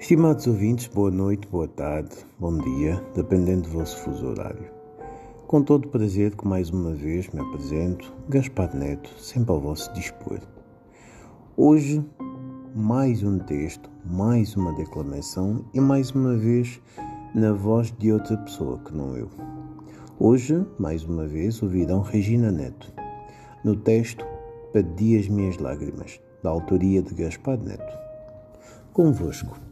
Estimados ouvintes, boa noite, boa tarde, bom dia, dependendo do vosso fuso horário. Com todo prazer que mais uma vez me apresento, Gaspar Neto, sempre ao vosso dispor. Hoje, mais um texto, mais uma declamação e mais uma vez na voz de outra pessoa que não eu. Hoje, mais uma vez, ouvirão Regina Neto, no texto Perdi as Minhas Lágrimas, da autoria de Gaspar Neto. Convosco.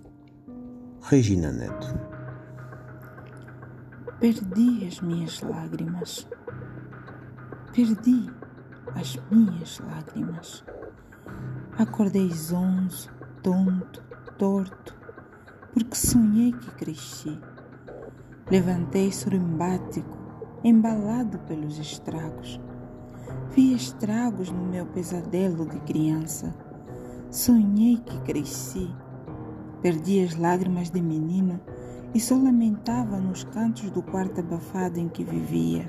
Regina Neto. Perdi as minhas lágrimas. Perdi as minhas lágrimas. Acordei zonzo, tonto, torto, porque sonhei que cresci. Levantei surimbático, embalado pelos estragos. Vi estragos no meu pesadelo de criança. Sonhei que cresci Perdi as lágrimas de menino e só lamentava nos cantos do quarto abafado em que vivia.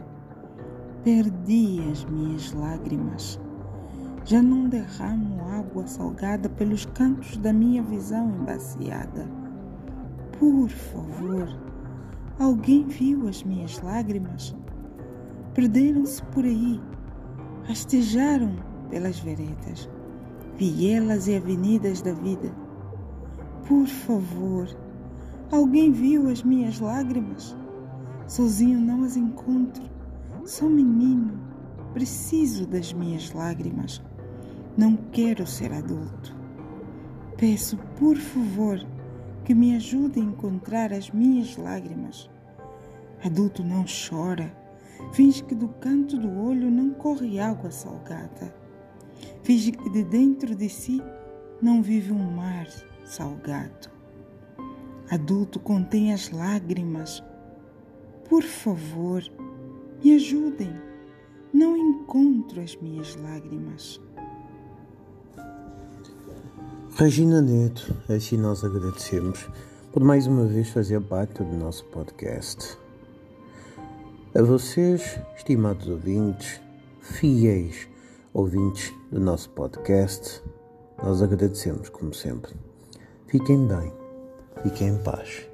Perdi as minhas lágrimas. Já não derramo água salgada pelos cantos da minha visão embaciada. Por favor, alguém viu as minhas lágrimas? Perderam-se por aí, rastejaram pelas veredas, vielas e avenidas da vida por favor, alguém viu as minhas lágrimas? Sozinho não as encontro. Sou menino, preciso das minhas lágrimas. Não quero ser adulto. Peço, por favor, que me ajude a encontrar as minhas lágrimas. Adulto não chora, finge que do canto do olho não corre água salgada. Finge que de dentro de si não vive um mar salgado. Adulto contém as lágrimas. Por favor, me ajudem. Não encontro as minhas lágrimas. Regina Neto, assim nós agradecemos por mais uma vez fazer parte do nosso podcast. A vocês, estimados ouvintes, fiéis ouvintes do nosso podcast, nós agradecemos como sempre. Fiquem bem, fiquem em paz.